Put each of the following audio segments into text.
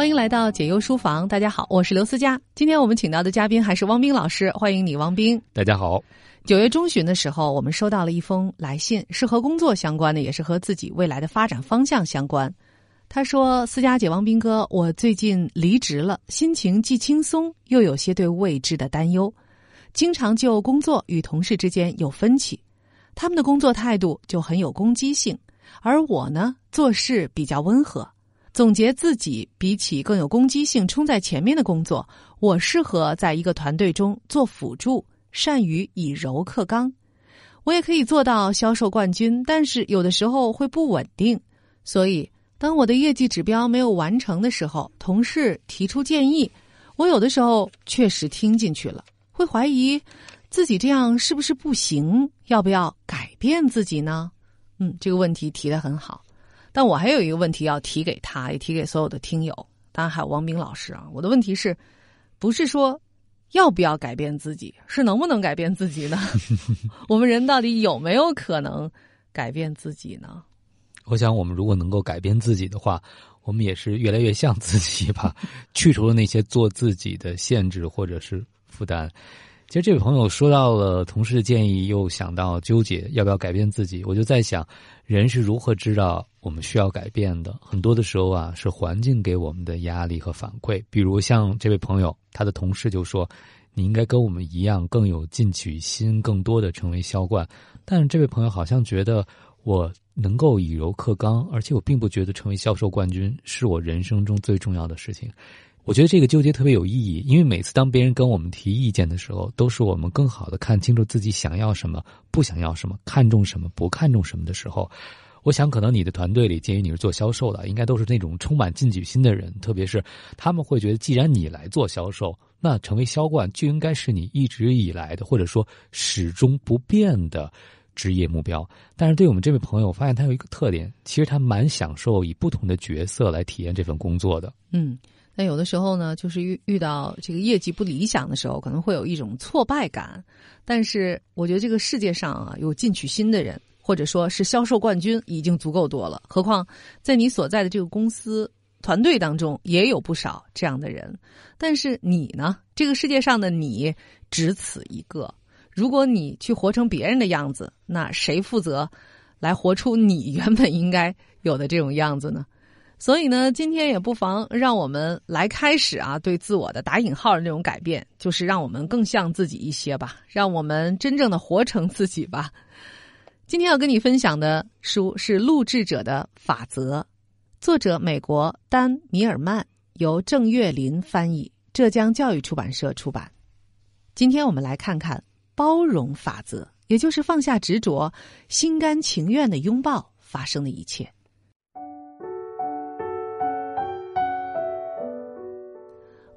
欢迎来到解忧书房，大家好，我是刘思佳。今天我们请到的嘉宾还是汪冰老师，欢迎你，汪冰。大家好。九月中旬的时候，我们收到了一封来信，是和工作相关的，也是和自己未来的发展方向相关。他说：“思佳姐，汪斌哥，我最近离职了，心情既轻松，又有些对未知的担忧，经常就工作与同事之间有分歧，他们的工作态度就很有攻击性，而我呢，做事比较温和。”总结自己比起更有攻击性、冲在前面的工作，我适合在一个团队中做辅助，善于以柔克刚。我也可以做到销售冠军，但是有的时候会不稳定。所以，当我的业绩指标没有完成的时候，同事提出建议，我有的时候确实听进去了，会怀疑自己这样是不是不行？要不要改变自己呢？嗯，这个问题提的很好。但我还有一个问题要提给他，也提给所有的听友，当然还有王斌老师啊。我的问题是，不是说要不要改变自己，是能不能改变自己呢？我们人到底有没有可能改变自己呢？我想，我们如果能够改变自己的话，我们也是越来越像自己吧，去除了那些做自己的限制或者是负担。其实这位朋友说到了同事的建议，又想到纠结要不要改变自己，我就在想。人是如何知道我们需要改变的？很多的时候啊，是环境给我们的压力和反馈。比如像这位朋友，他的同事就说：“你应该跟我们一样，更有进取心，更多的成为销冠。”但是这位朋友好像觉得我能够以柔克刚，而且我并不觉得成为销售冠军是我人生中最重要的事情。我觉得这个纠结特别有意义，因为每次当别人跟我们提意见的时候，都是我们更好的看清楚自己想要什么、不想要什么、看重什么、不看重什么的时候。我想，可能你的团队里，鉴于你是做销售的，应该都是那种充满进取心的人，特别是他们会觉得，既然你来做销售，那成为销冠就应该是你一直以来的，或者说始终不变的职业目标。但是，对我们这位朋友，我发现他有一个特点，其实他蛮享受以不同的角色来体验这份工作的。嗯。那有的时候呢，就是遇遇到这个业绩不理想的时候，可能会有一种挫败感。但是我觉得这个世界上啊，有进取心的人，或者说是销售冠军，已经足够多了。何况在你所在的这个公司团队当中，也有不少这样的人。但是你呢，这个世界上的你只此一个。如果你去活成别人的样子，那谁负责来活出你原本应该有的这种样子呢？所以呢，今天也不妨让我们来开始啊，对自我的打引号的那种改变，就是让我们更像自己一些吧，让我们真正的活成自己吧。今天要跟你分享的书是《录制者的法则》，作者美国丹米尔曼，由郑月林翻译，浙江教育出版社出版。今天我们来看看包容法则，也就是放下执着，心甘情愿的拥抱发生的一切。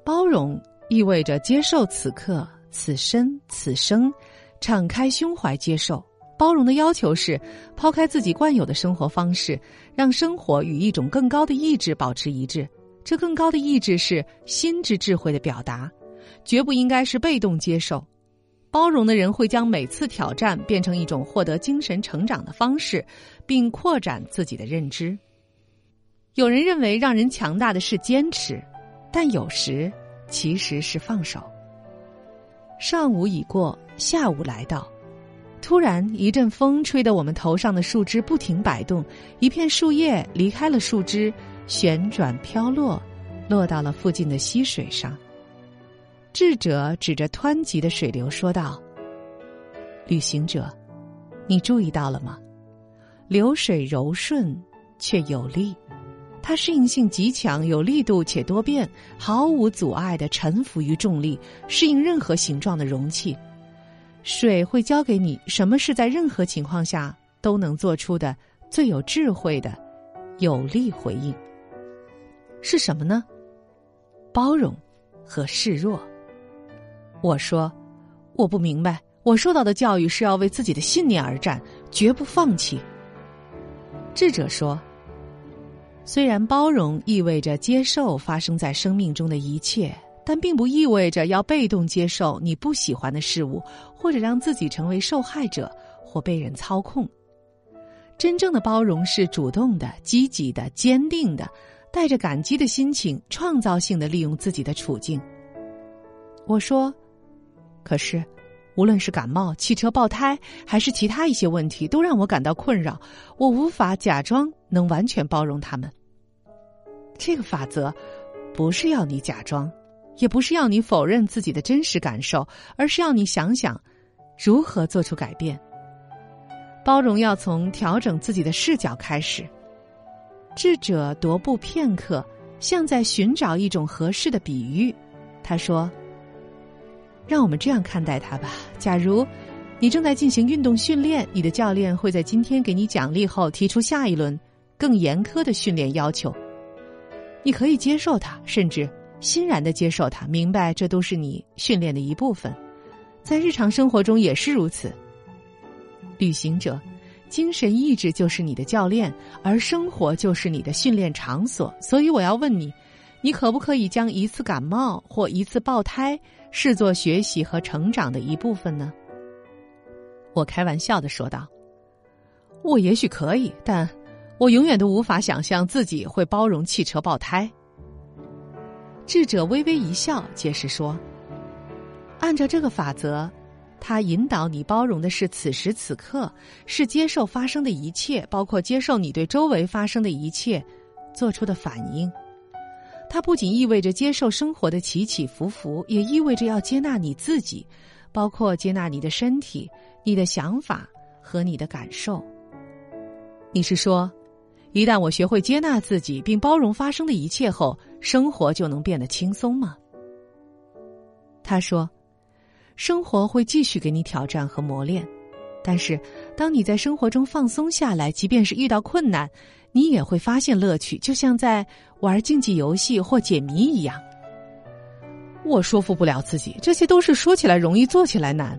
包容意味着接受此刻、此生、此生，敞开胸怀接受。包容的要求是抛开自己惯有的生活方式，让生活与一种更高的意志保持一致。这更高的意志是心之智慧的表达，绝不应该是被动接受。包容的人会将每次挑战变成一种获得精神成长的方式，并扩展自己的认知。有人认为，让人强大的是坚持。但有时，其实是放手。上午已过，下午来到，突然一阵风吹得我们头上的树枝不停摆动，一片树叶离开了树枝，旋转飘落，落到了附近的溪水上。智者指着湍急的水流说道：“旅行者，你注意到了吗？流水柔顺，却有力。”它适应性极强，有力度且多变，毫无阻碍的臣服于重力，适应任何形状的容器。水会教给你什么是在任何情况下都能做出的最有智慧的有力回应。是什么呢？包容和示弱。我说，我不明白。我受到的教育是要为自己的信念而战，绝不放弃。智者说。虽然包容意味着接受发生在生命中的一切，但并不意味着要被动接受你不喜欢的事物，或者让自己成为受害者或被人操控。真正的包容是主动的、积极的、坚定的，带着感激的心情，创造性的利用自己的处境。我说：“可是，无论是感冒、汽车爆胎，还是其他一些问题，都让我感到困扰。我无法假装能完全包容他们。这个法则，不是要你假装，也不是要你否认自己的真实感受，而是要你想想，如何做出改变。包容要从调整自己的视角开始。智者踱步片刻，像在寻找一种合适的比喻。他说。”让我们这样看待它吧。假如你正在进行运动训练，你的教练会在今天给你奖励后提出下一轮更严苛的训练要求。你可以接受它，甚至欣然的接受它，明白这都是你训练的一部分。在日常生活中也是如此。旅行者，精神意志就是你的教练，而生活就是你的训练场所。所以我要问你。你可不可以将一次感冒或一次爆胎视作学习和成长的一部分呢？我开玩笑的说道：“我也许可以，但我永远都无法想象自己会包容汽车爆胎。”智者微微一笑，解释说：“按照这个法则，他引导你包容的是此时此刻，是接受发生的一切，包括接受你对周围发生的一切做出的反应。”它不仅意味着接受生活的起起伏伏，也意味着要接纳你自己，包括接纳你的身体、你的想法和你的感受。你是说，一旦我学会接纳自己并包容发生的一切后，生活就能变得轻松吗？他说：“生活会继续给你挑战和磨练，但是当你在生活中放松下来，即便是遇到困难。”你也会发现乐趣，就像在玩竞技游戏或解谜一样。我说服不了自己，这些都是说起来容易，做起来难。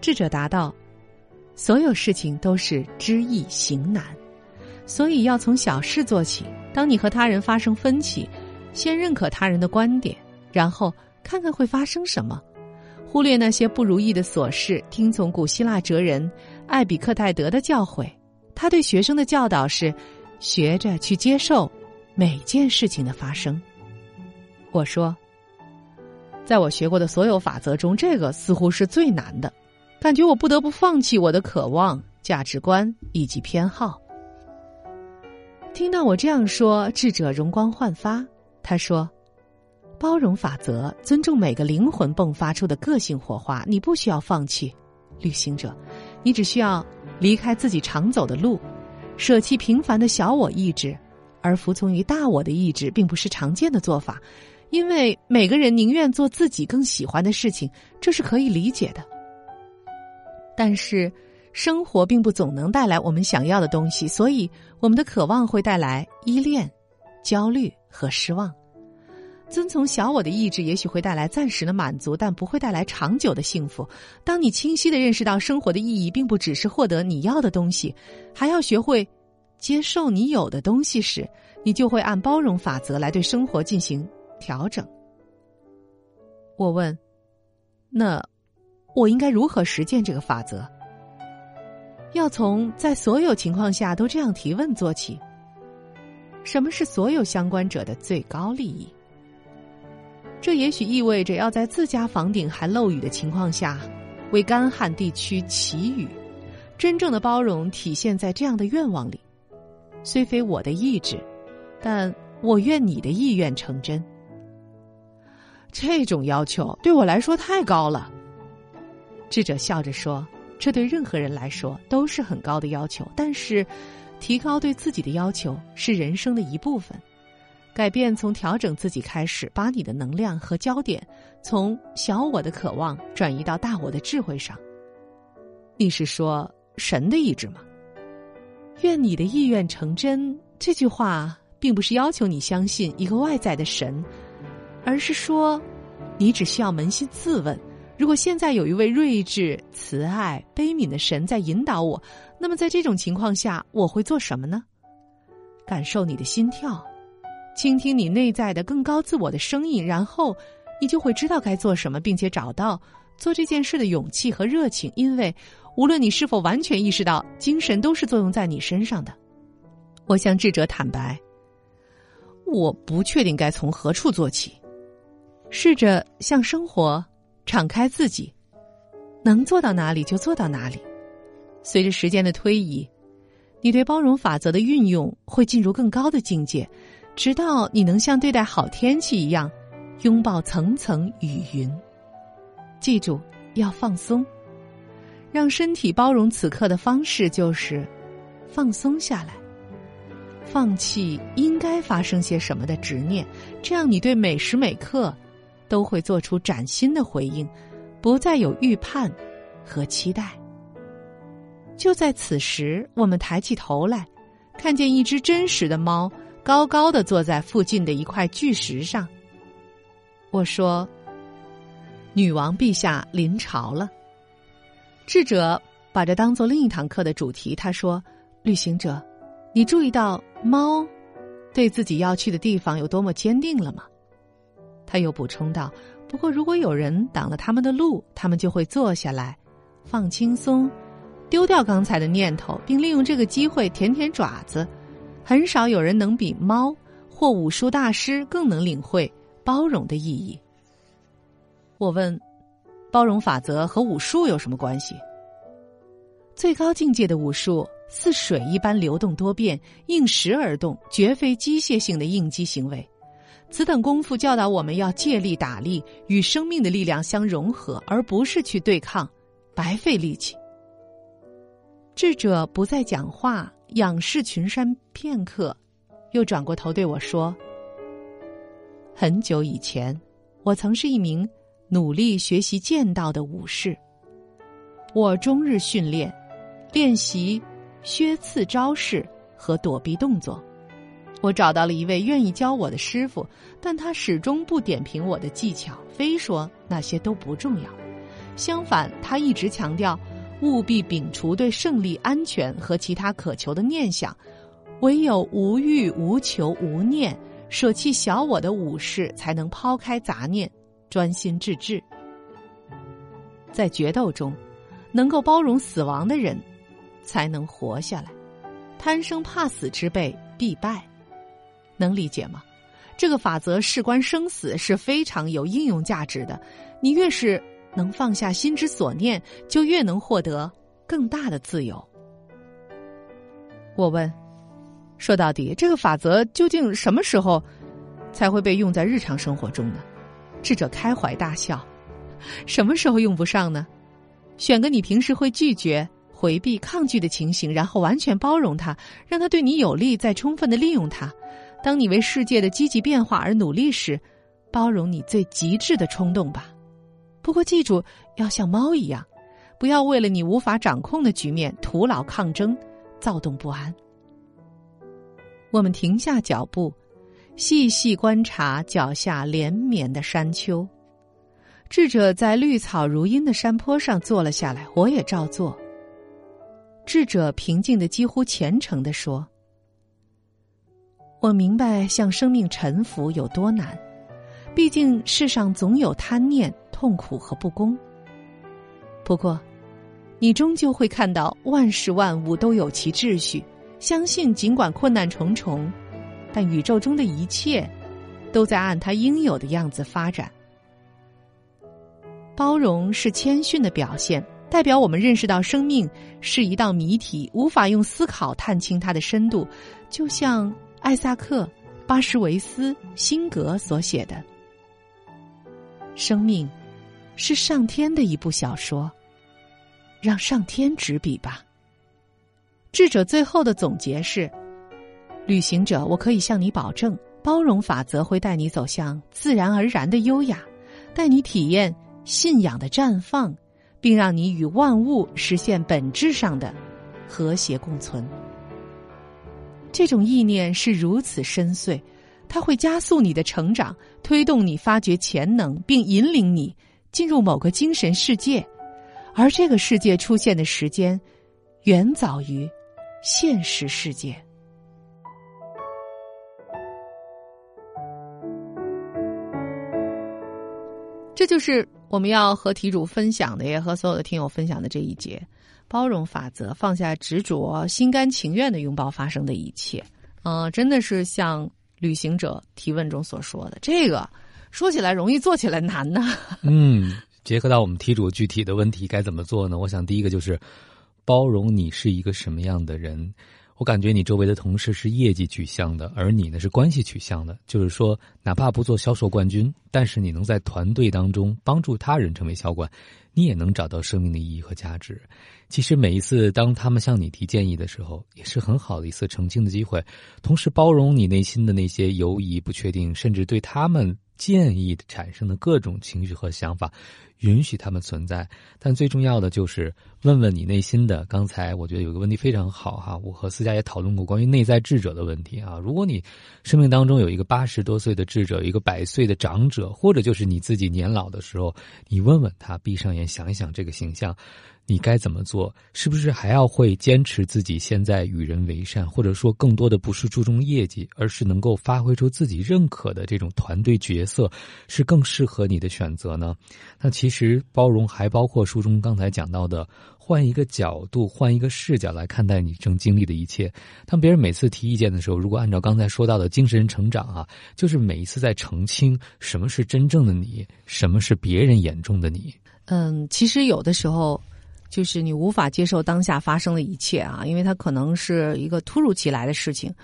智者答道：“所有事情都是知易行难，所以要从小事做起。当你和他人发生分歧，先认可他人的观点，然后看看会发生什么。忽略那些不如意的琐事，听从古希腊哲人艾比克泰德的教诲。”他对学生的教导是：学着去接受每件事情的发生。我说，在我学过的所有法则中，这个似乎是最难的，感觉我不得不放弃我的渴望、价值观以及偏好。听到我这样说，智者容光焕发。他说：“包容法则，尊重每个灵魂迸发出的个性火花，你不需要放弃，旅行者，你只需要。”离开自己常走的路，舍弃平凡的小我意志，而服从于大我的意志，并不是常见的做法。因为每个人宁愿做自己更喜欢的事情，这是可以理解的。但是，生活并不总能带来我们想要的东西，所以我们的渴望会带来依恋、焦虑和失望。遵从小我的意志，也许会带来暂时的满足，但不会带来长久的幸福。当你清晰的认识到生活的意义并不只是获得你要的东西，还要学会接受你有的东西时，你就会按包容法则来对生活进行调整。我问：“那我应该如何实践这个法则？”要从在所有情况下都这样提问做起。什么是所有相关者的最高利益？这也许意味着要在自家房顶还漏雨的情况下，为干旱地区祈雨。真正的包容体现在这样的愿望里：虽非我的意志，但我愿你的意愿成真。这种要求对我来说太高了。智者笑着说：“这对任何人来说都是很高的要求，但是，提高对自己的要求是人生的一部分。”改变从调整自己开始，把你的能量和焦点从小我的渴望转移到大我的智慧上。你是说神的意志吗？愿你的意愿成真。这句话并不是要求你相信一个外在的神，而是说，你只需要扪心自问：如果现在有一位睿智、慈爱、悲悯的神在引导我，那么在这种情况下，我会做什么呢？感受你的心跳。倾听你内在的更高自我的声音，然后你就会知道该做什么，并且找到做这件事的勇气和热情。因为无论你是否完全意识到，精神都是作用在你身上的。我向智者坦白，我不确定该从何处做起。试着向生活敞开自己，能做到哪里就做到哪里。随着时间的推移，你对包容法则的运用会进入更高的境界，直到你能像对待好天气一样，拥抱层层雨云。记住，要放松。让身体包容此刻的方式就是放松下来，放弃应该发生些什么的执念，这样你对每时每刻都会做出崭新的回应，不再有预判和期待。就在此时，我们抬起头来，看见一只真实的猫高高的坐在附近的一块巨石上。我说：“女王陛下临朝了。”智者把这当做另一堂课的主题。他说：“旅行者，你注意到猫对自己要去的地方有多么坚定了吗？”他又补充道：“不过，如果有人挡了他们的路，他们就会坐下来，放轻松，丢掉刚才的念头，并利用这个机会舔舔爪子。很少有人能比猫或武术大师更能领会包容的意义。”我问。包容法则和武术有什么关系？最高境界的武术似水一般流动多变，应时而动，绝非机械性的应激行为。此等功夫教导我们要借力打力，与生命的力量相融合，而不是去对抗，白费力气。智者不再讲话，仰视群山片刻，又转过头对我说：“很久以前，我曾是一名。”努力学习剑道的武士，我终日训练，练习削刺招式和躲避动作。我找到了一位愿意教我的师傅，但他始终不点评我的技巧，非说那些都不重要。相反，他一直强调务必摒除对胜利、安全和其他渴求的念想，唯有无欲、无求、无念，舍弃小我的武士，才能抛开杂念。专心致志，在决斗中，能够包容死亡的人，才能活下来。贪生怕死之辈必败，能理解吗？这个法则事关生死，是非常有应用价值的。你越是能放下心之所念，就越能获得更大的自由。我问：说到底，这个法则究竟什么时候才会被用在日常生活中呢？智者开怀大笑：“什么时候用不上呢？选个你平时会拒绝、回避、抗拒的情形，然后完全包容它，让它对你有利，再充分的利用它。当你为世界的积极变化而努力时，包容你最极致的冲动吧。不过记住，要像猫一样，不要为了你无法掌控的局面徒劳抗争、躁动不安。”我们停下脚步。细细观察脚下连绵的山丘，智者在绿草如茵的山坡上坐了下来，我也照做。智者平静的几乎虔诚的说：“我明白向生命臣服有多难，毕竟世上总有贪念、痛苦和不公。不过，你终究会看到万事万物都有其秩序，相信尽管困难重重。”但宇宙中的一切，都在按它应有的样子发展。包容是谦逊的表现，代表我们认识到生命是一道谜题，无法用思考探清它的深度。就像艾萨克·巴什维斯辛格所写的：“生命是上天的一部小说，让上天执笔吧。”智者最后的总结是。旅行者，我可以向你保证，包容法则会带你走向自然而然的优雅，带你体验信仰的绽放，并让你与万物实现本质上的和谐共存。这种意念是如此深邃，它会加速你的成长，推动你发掘潜能，并引领你进入某个精神世界，而这个世界出现的时间，远早于现实世界。这就是我们要和题主分享的，也和所有的听友分享的这一节包容法则，放下执着，心甘情愿的拥抱发生的一切。嗯，真的是像旅行者提问中所说的。这个说起来容易，做起来难呢。嗯，结合到我们题主具体的问题该怎么做呢？我想第一个就是包容你是一个什么样的人。我感觉你周围的同事是业绩取向的，而你呢是关系取向的。就是说，哪怕不做销售冠军，但是你能在团队当中帮助他人成为销冠，你也能找到生命的意义和价值。其实每一次当他们向你提建议的时候，也是很好的一次澄清的机会。同时，包容你内心的那些犹疑、不确定，甚至对他们建议产生的各种情绪和想法。允许他们存在，但最重要的就是问问你内心的。刚才我觉得有个问题非常好哈，我和思佳也讨论过关于内在智者的问题啊。如果你生命当中有一个八十多岁的智者，一个百岁的长者，或者就是你自己年老的时候，你问问他，闭上眼想一想这个形象。你该怎么做？是不是还要会坚持自己现在与人为善，或者说更多的不是注重业绩，而是能够发挥出自己认可的这种团队角色，是更适合你的选择呢？那其实包容还包括书中刚才讲到的，换一个角度，换一个视角来看待你正经历的一切。当别人每次提意见的时候，如果按照刚才说到的精神成长啊，就是每一次在澄清什么是真正的你，什么是别人眼中的你。嗯，其实有的时候。就是你无法接受当下发生的一切啊，因为它可能是一个突如其来的事情，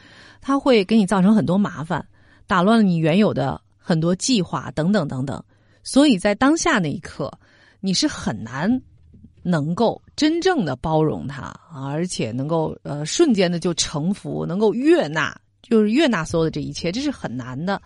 它会给你造成很多麻烦，打乱了你原有的很多计划等等等等。所以在当下那一刻，你是很难能够真正的包容它，而且能够呃瞬间的就臣服，能够悦纳，就是悦纳所有的这一切，这是很难的。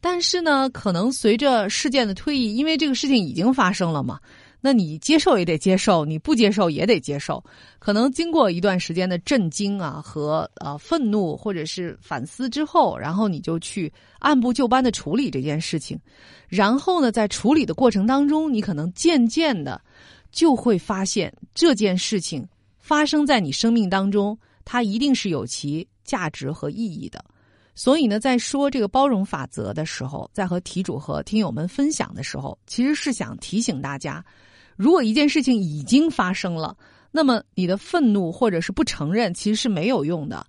但是呢，可能随着事件的推移，因为这个事情已经发生了嘛。那你接受也得接受，你不接受也得接受。可能经过一段时间的震惊啊和呃愤怒或者是反思之后，然后你就去按部就班的处理这件事情。然后呢，在处理的过程当中，你可能渐渐的就会发现这件事情发生在你生命当中，它一定是有其价值和意义的。所以呢，在说这个包容法则的时候，在和题主和听友们分享的时候，其实是想提醒大家。如果一件事情已经发生了，那么你的愤怒或者是不承认其实是没有用的，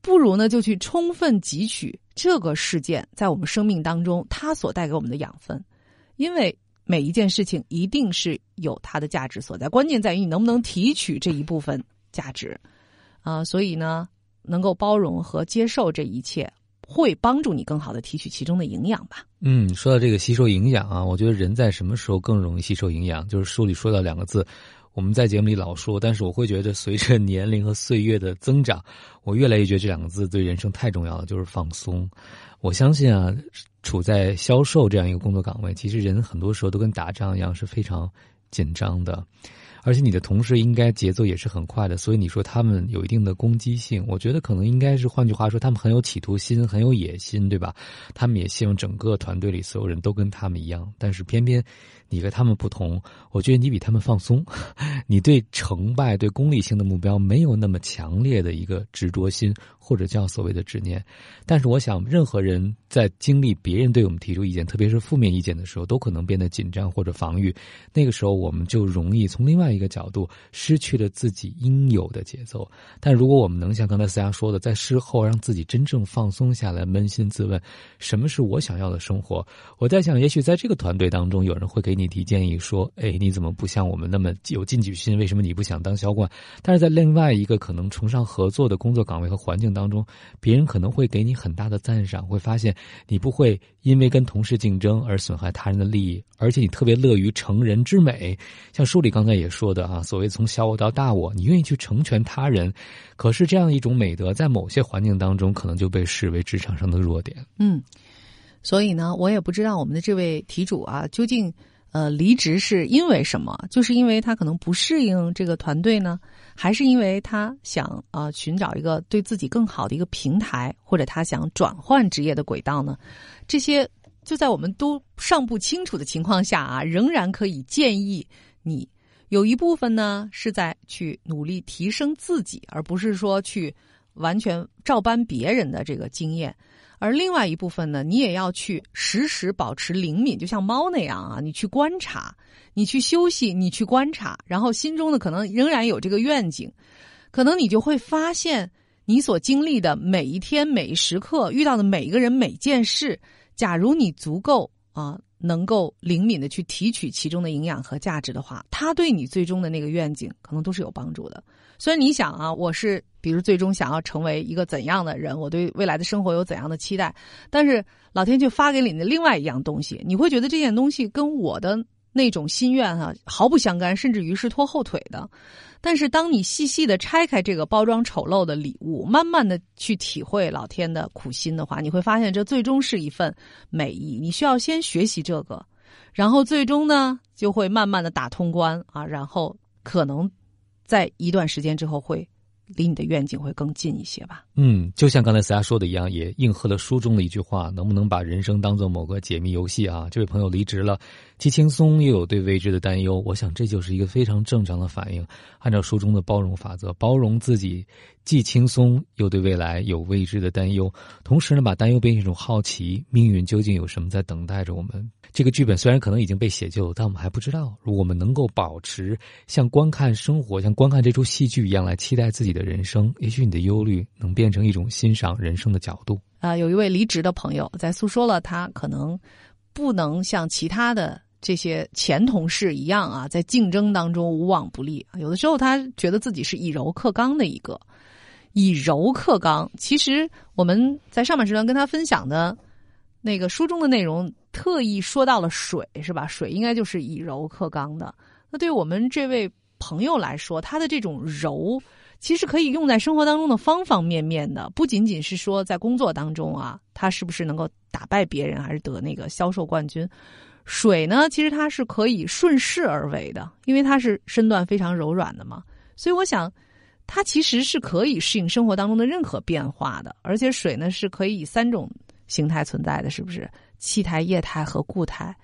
不如呢就去充分汲取这个事件在我们生命当中它所带给我们的养分，因为每一件事情一定是有它的价值所在，关键在于你能不能提取这一部分价值，啊，所以呢，能够包容和接受这一切。会帮助你更好的提取其中的营养吧。嗯，说到这个吸收营养啊，我觉得人在什么时候更容易吸收营养？就是书里说到两个字，我们在节目里老说，但是我会觉得随着年龄和岁月的增长，我越来越觉得这两个字对人生太重要了，就是放松。我相信啊，处在销售这样一个工作岗位，其实人很多时候都跟打仗一样是非常紧张的。而且你的同事应该节奏也是很快的，所以你说他们有一定的攻击性，我觉得可能应该是换句话说，他们很有企图心，很有野心，对吧？他们也希望整个团队里所有人都跟他们一样，但是偏偏。你和他们不同，我觉得你比他们放松，你对成败、对功利性的目标没有那么强烈的一个执着心，或者叫所谓的执念。但是，我想，任何人在经历别人对我们提出意见，特别是负面意见的时候，都可能变得紧张或者防御。那个时候，我们就容易从另外一个角度失去了自己应有的节奏。但如果我们能像刚才思佳说的，在事后让自己真正放松下来，扪心自问，什么是我想要的生活？我在想，也许在这个团队当中，有人会给。你提建议说：“哎，你怎么不像我们那么有进取心？为什么你不想当销冠？”但是在另外一个可能崇尚合作的工作岗位和环境当中，别人可能会给你很大的赞赏，会发现你不会因为跟同事竞争而损害他人的利益，而且你特别乐于成人之美。像书里刚才也说的啊，所谓从小我到大我，你愿意去成全他人，可是这样一种美德，在某些环境当中，可能就被视为职场上的弱点。嗯，所以呢，我也不知道我们的这位题主啊，究竟。呃，离职是因为什么？就是因为他可能不适应这个团队呢，还是因为他想啊寻找一个对自己更好的一个平台，或者他想转换职业的轨道呢？这些就在我们都尚不清楚的情况下啊，仍然可以建议你有一部分呢是在去努力提升自己，而不是说去完全照搬别人的这个经验。而另外一部分呢，你也要去时时保持灵敏，就像猫那样啊，你去观察，你去休息，你去观察，然后心中呢可能仍然有这个愿景，可能你就会发现，你所经历的每一天、每一时刻、遇到的每一个人、每件事，假如你足够啊，能够灵敏的去提取其中的营养和价值的话，它对你最终的那个愿景可能都是有帮助的。所以你想啊，我是比如最终想要成为一个怎样的人，我对未来的生活有怎样的期待，但是老天却发给你的另外一样东西，你会觉得这件东西跟我的那种心愿哈毫不相干，甚至于是拖后腿的。但是当你细细的拆开这个包装丑陋的礼物，慢慢的去体会老天的苦心的话，你会发现这最终是一份美意。你需要先学习这个，然后最终呢就会慢慢的打通关啊，然后可能。在一段时间之后，会离你的愿景会更近一些吧。嗯，就像刚才思佳说的一样，也应和了书中的一句话：能不能把人生当做某个解密游戏啊？这位朋友离职了，既轻松又有对未知的担忧。我想这就是一个非常正常的反应。按照书中的包容法则，包容自己，既轻松又对未来有未知的担忧，同时呢，把担忧变成一种好奇：命运究竟有什么在等待着我们？这个剧本虽然可能已经被写就，但我们还不知道。如果我们能够保持像观看生活、像观看这出戏剧一样来期待自己的人生，也许你的忧虑能变成一种欣赏人生的角度。啊，有一位离职的朋友在诉说了他可能不能像其他的这些前同事一样啊，在竞争当中无往不利。有的时候他觉得自己是以柔克刚的一个，以柔克刚。其实我们在上半时段跟他分享的那个书中的内容。特意说到了水，是吧？水应该就是以柔克刚的。那对于我们这位朋友来说，他的这种柔，其实可以用在生活当中的方方面面的，不仅仅是说在工作当中啊，他是不是能够打败别人，还是得那个销售冠军？水呢，其实它是可以顺势而为的，因为它是身段非常柔软的嘛。所以我想，它其实是可以适应生活当中的任何变化的。而且水呢，是可以以三种形态存在的，是不是？气态、液态和固态，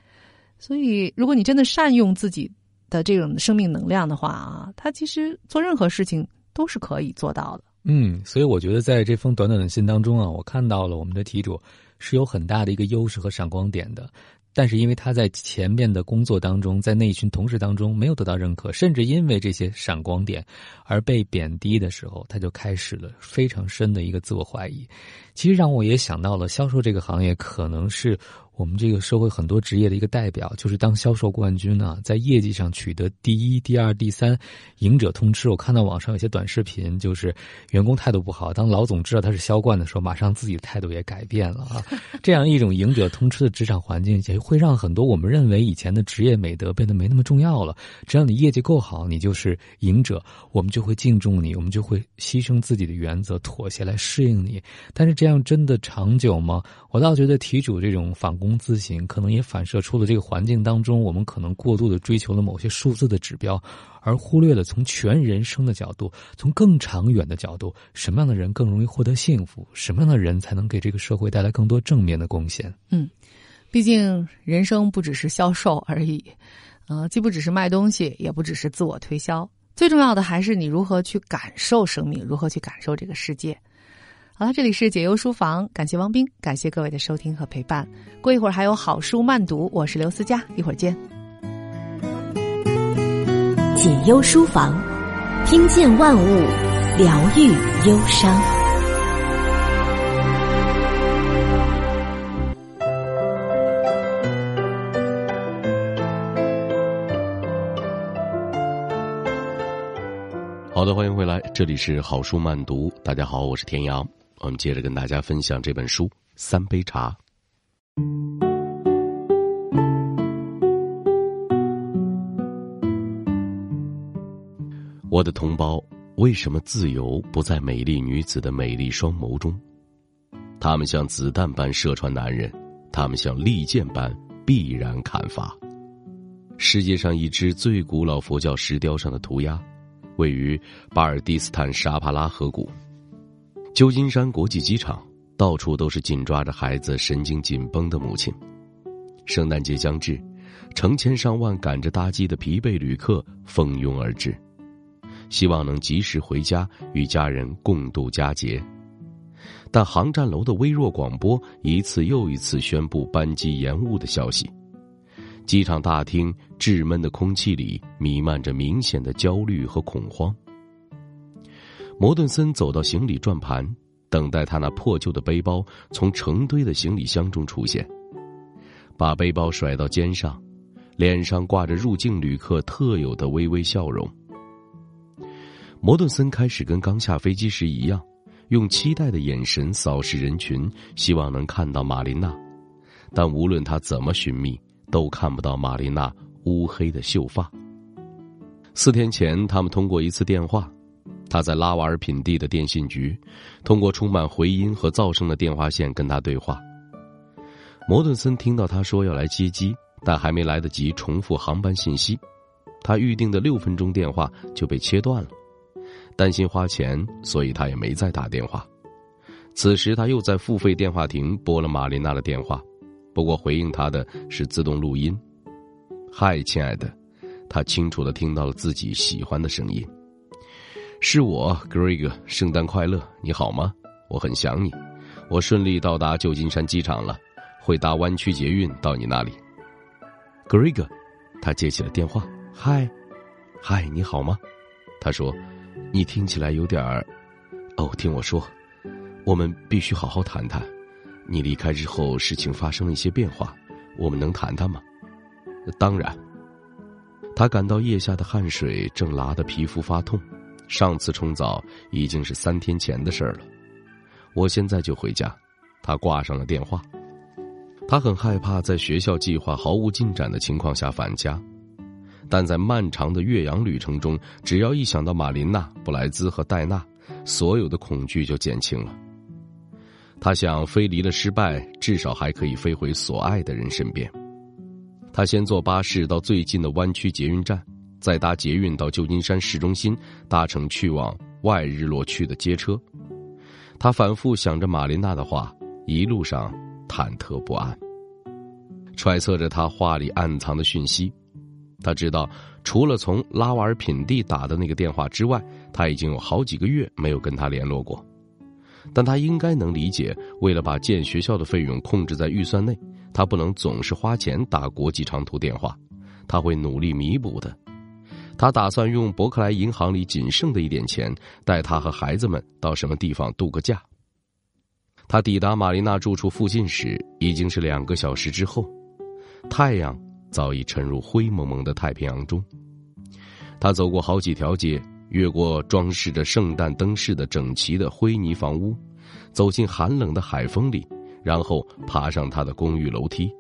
所以如果你真的善用自己的这种生命能量的话啊，它其实做任何事情都是可以做到的。嗯，所以我觉得在这封短短的信当中啊，我看到了我们的题主是有很大的一个优势和闪光点的。但是因为他在前面的工作当中，在那一群同事当中没有得到认可，甚至因为这些闪光点而被贬低的时候，他就开始了非常深的一个自我怀疑。其实让我也想到了销售这个行业，可能是。我们这个社会很多职业的一个代表，就是当销售冠军呢，在业绩上取得第一、第二、第三，赢者通吃。我看到网上有些短视频，就是员工态度不好，当老总知道他是销冠的时候，马上自己的态度也改变了啊。这样一种赢者通吃的职场环境，也会让很多我们认为以前的职业美德变得没那么重要了。只要你业绩够好，你就是赢者，我们就会敬重你，我们就会牺牲自己的原则，妥协来适应你。但是这样真的长久吗？我倒觉得题主这种反躬。自省可能也反射出了这个环境当中，我们可能过度的追求了某些数字的指标，而忽略了从全人生的角度，从更长远的角度，什么样的人更容易获得幸福？什么样的人才能给这个社会带来更多正面的贡献？嗯，毕竟人生不只是销售而已，呃，既不只是卖东西，也不只是自我推销，最重要的还是你如何去感受生命，如何去感受这个世界。好了，这里是解忧书房，感谢汪斌，感谢各位的收听和陪伴。过一会儿还有好书慢读，我是刘思佳，一会儿见。解忧书房，听见万物，疗愈忧伤。好的，欢迎回来，这里是好书慢读。大家好，我是田阳。我们接着跟大家分享这本书《三杯茶》。我的同胞，为什么自由不在美丽女子的美丽双眸中？他们像子弹般射穿男人，他们像利剑般必然砍伐。世界上一只最古老佛教石雕上的涂鸦，位于巴尔蒂斯坦沙帕拉河谷。旧金山国际机场，到处都是紧抓着孩子、神经紧绷的母亲。圣诞节将至，成千上万赶着搭机的疲惫旅客蜂拥而至，希望能及时回家与家人共度佳节。但航站楼的微弱广播一次又一次宣布班机延误的消息，机场大厅滞闷的空气里弥漫着明显的焦虑和恐慌。摩顿森走到行李转盘，等待他那破旧的背包从成堆的行李箱中出现，把背包甩到肩上，脸上挂着入境旅客特有的微微笑容。摩顿森开始跟刚下飞机时一样，用期待的眼神扫视人群，希望能看到玛琳娜，但无论他怎么寻觅，都看不到玛琳娜乌黑的秀发。四天前，他们通过一次电话。他在拉瓦尔品蒂的电信局，通过充满回音和噪声的电话线跟他对话。摩顿森听到他说要来接机，但还没来得及重复航班信息，他预定的六分钟电话就被切断了。担心花钱，所以他也没再打电话。此时他又在付费电话亭拨了玛琳娜的电话，不过回应他的是自动录音。“嗨，亲爱的。”他清楚的听到了自己喜欢的声音。是我，Greg，圣诞快乐！你好吗？我很想你。我顺利到达旧金山机场了，会搭湾区捷运到你那里。Greg，他接起了电话。嗨，嗨，你好吗？他说：“你听起来有点儿……哦，听我说，我们必须好好谈谈。你离开之后，事情发生了一些变化，我们能谈谈吗？”当然。他感到腋下的汗水正拉得皮肤发痛。上次冲澡已经是三天前的事儿了，我现在就回家。他挂上了电话。他很害怕在学校计划毫无进展的情况下返家，但在漫长的岳阳旅程中，只要一想到马琳娜、布莱兹和戴娜，所有的恐惧就减轻了。他想，飞离了失败，至少还可以飞回所爱的人身边。他先坐巴士到最近的湾区捷运站。再搭捷运到旧金山市中心，搭乘去往外日落区的街车。他反复想着玛琳娜的话，一路上忐忑不安，揣测着他话里暗藏的讯息。他知道，除了从拉瓦尔品蒂打的那个电话之外，他已经有好几个月没有跟他联络过。但他应该能理解，为了把建学校的费用控制在预算内，他不能总是花钱打国际长途电话。他会努力弥补的。他打算用伯克莱银行里仅剩的一点钱，带他和孩子们到什么地方度个假。他抵达玛丽娜住处附近时，已经是两个小时之后，太阳早已沉入灰蒙蒙的太平洋中。他走过好几条街，越过装饰着圣诞灯饰的整齐的灰泥房屋，走进寒冷的海风里，然后爬上他的公寓楼梯。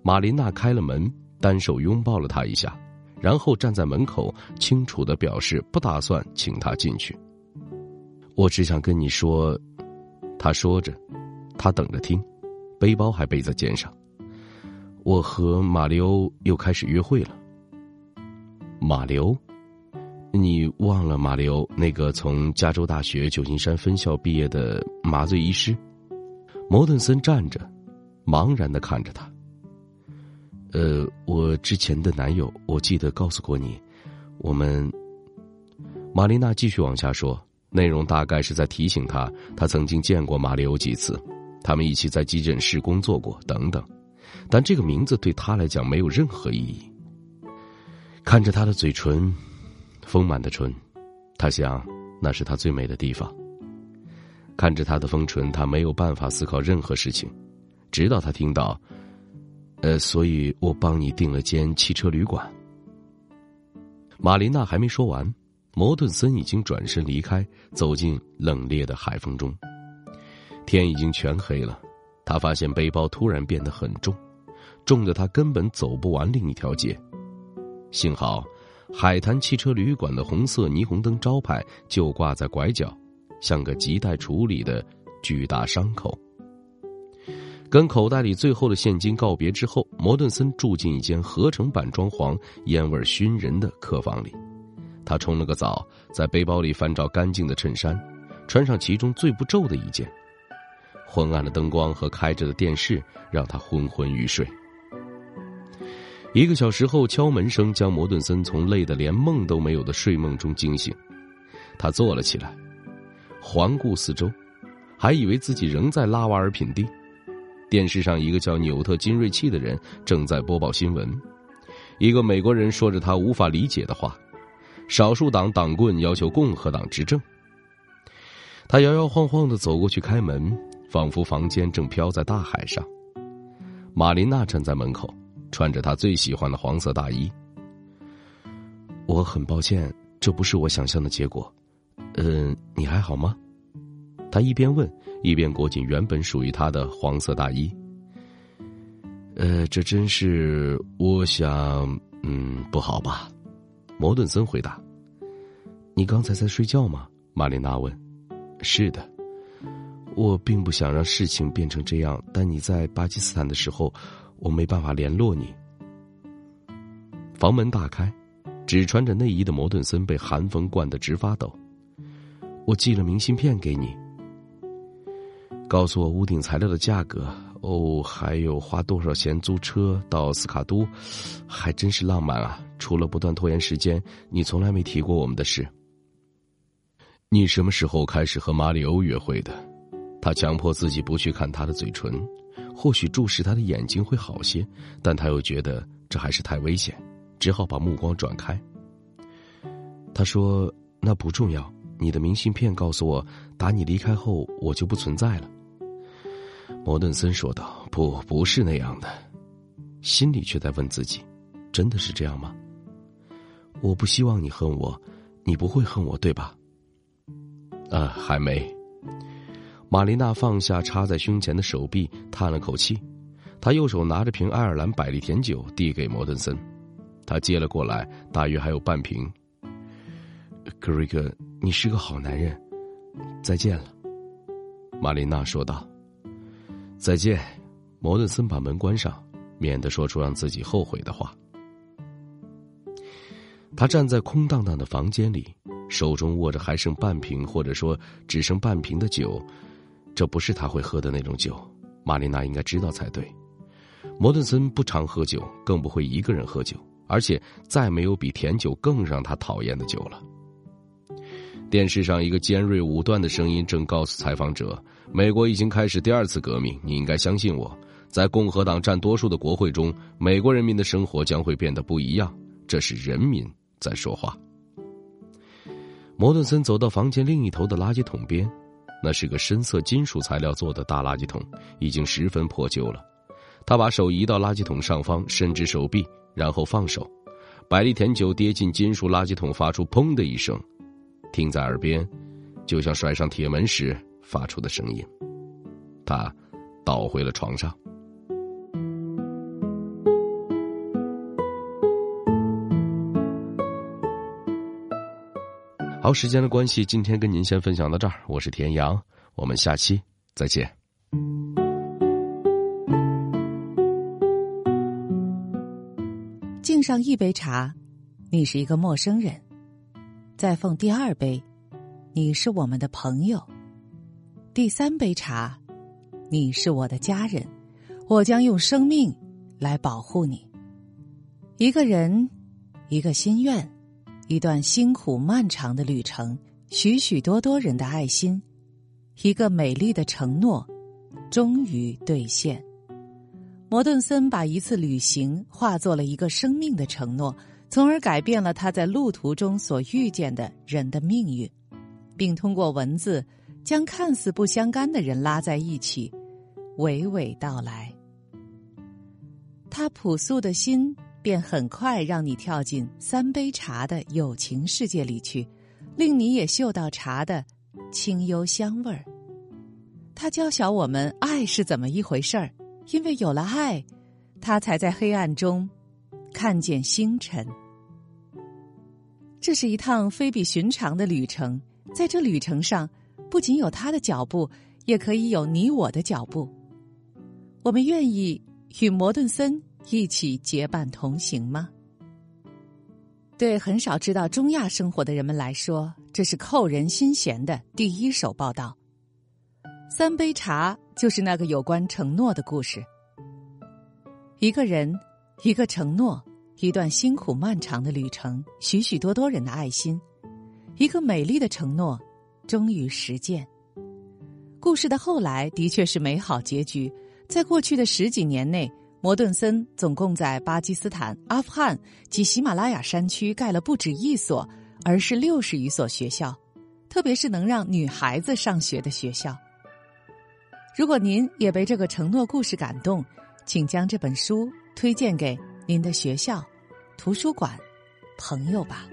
玛琳娜开了门，单手拥抱了他一下。然后站在门口，清楚的表示不打算请他进去。我只想跟你说，他说着，他等着听，背包还背在肩上。我和马里欧又开始约会了。马里欧，你忘了马里欧那个从加州大学旧金山分校毕业的麻醉医师？摩顿森站着，茫然的看着他。呃，我之前的男友，我记得告诉过你，我们。玛丽娜继续往下说，内容大概是在提醒他，他曾经见过马里欧几次，他们一起在急诊室工作过等等，但这个名字对他来讲没有任何意义。看着他的嘴唇，丰满的唇，他想那是他最美的地方。看着他的丰唇，他没有办法思考任何事情，直到他听到。呃，所以我帮你订了间汽车旅馆。玛琳娜还没说完，摩顿森已经转身离开，走进冷冽的海风中。天已经全黑了，他发现背包突然变得很重，重的他根本走不完另一条街。幸好，海滩汽车旅馆的红色霓虹灯招牌就挂在拐角，像个亟待处理的巨大伤口。跟口袋里最后的现金告别之后，摩顿森住进一间合成版装潢、烟味熏人的客房里。他冲了个澡，在背包里翻找干净的衬衫，穿上其中最不皱的一件。昏暗的灯光和开着的电视让他昏昏欲睡。一个小时后，敲门声将摩顿森从累得连梦都没有的睡梦中惊醒。他坐了起来，环顾四周，还以为自己仍在拉瓦尔品地。电视上，一个叫纽特·金瑞器的人正在播报新闻。一个美国人说着他无法理解的话：“少数党党棍要求共和党执政。他摇摇晃晃的走过去开门，仿佛房间正飘在大海上。玛琳娜站在门口，穿着她最喜欢的黄色大衣。我很抱歉，这不是我想象的结果。嗯，你还好吗？他一边问，一边裹紧原本属于他的黄色大衣。呃，这真是……我想，嗯，不好吧？摩顿森回答。你刚才在睡觉吗？玛丽娜问。是的。我并不想让事情变成这样，但你在巴基斯坦的时候，我没办法联络你。房门大开，只穿着内衣的摩顿森被寒风灌得直发抖。我寄了明信片给你，告诉我屋顶材料的价格哦，还有花多少钱租车到斯卡都，还真是浪漫啊！除了不断拖延时间，你从来没提过我们的事。你什么时候开始和马里欧约会的？他强迫自己不去看他的嘴唇，或许注视他的眼睛会好些，但他又觉得这还是太危险，只好把目光转开。他说：“那不重要。”你的明信片告诉我，打你离开后，我就不存在了。摩顿森说道：“不，不是那样的。”心里却在问自己：“真的是这样吗？”我不希望你恨我，你不会恨我，对吧？啊，还没。玛丽娜放下插在胸前的手臂，叹了口气。她右手拿着瓶爱尔兰百利甜酒，递给摩顿森。他接了过来，大约还有半瓶。格瑞格。你是个好男人，再见了，玛丽娜说道。再见，摩顿森把门关上，免得说出让自己后悔的话。他站在空荡荡的房间里，手中握着还剩半瓶，或者说只剩半瓶的酒，这不是他会喝的那种酒。玛丽娜应该知道才对。摩顿森不常喝酒，更不会一个人喝酒，而且再没有比甜酒更让他讨厌的酒了。电视上一个尖锐武断的声音正告诉采访者：“美国已经开始第二次革命，你应该相信我。在共和党占多数的国会中，美国人民的生活将会变得不一样。这是人民在说话。”摩顿森走到房间另一头的垃圾桶边，那是个深色金属材料做的大垃圾桶，已经十分破旧了。他把手移到垃圾桶上方，伸直手臂，然后放手，百利甜酒跌进金属垃圾桶，发出“砰”的一声。听在耳边，就像甩上铁门时发出的声音。他倒回了床上。好，时间的关系，今天跟您先分享到这儿。我是田阳，我们下期再见。敬上一杯茶，你是一个陌生人。再奉第二杯，你是我们的朋友；第三杯茶，你是我的家人，我将用生命来保护你。一个人，一个心愿，一段辛苦漫长的旅程，许许多多人的爱心，一个美丽的承诺，终于兑现。摩顿森把一次旅行化作了一个生命的承诺。从而改变了他在路途中所遇见的人的命运，并通过文字将看似不相干的人拉在一起，娓娓道来。他朴素的心便很快让你跳进三杯茶的友情世界里去，令你也嗅到茶的清幽香味儿。他教晓我们爱是怎么一回事儿，因为有了爱，他才在黑暗中。看见星辰，这是一趟非比寻常的旅程。在这旅程上，不仅有他的脚步，也可以有你我的脚步。我们愿意与摩顿森一起结伴同行吗？对很少知道中亚生活的人们来说，这是扣人心弦的第一手报道。三杯茶就是那个有关承诺的故事。一个人。一个承诺，一段辛苦漫长的旅程许许多多人的爱心。一个美丽的承诺终于实践。故事的后来的确是美好结局在过去的十几年内摩顿森总共在巴基斯坦阿富汗及喜马拉雅山区盖了不止一所而是六十余所学校特别是能让女孩子上学的学校。如果您也被这个承诺故事感动请将这本书推荐给您的学校图书馆朋友吧。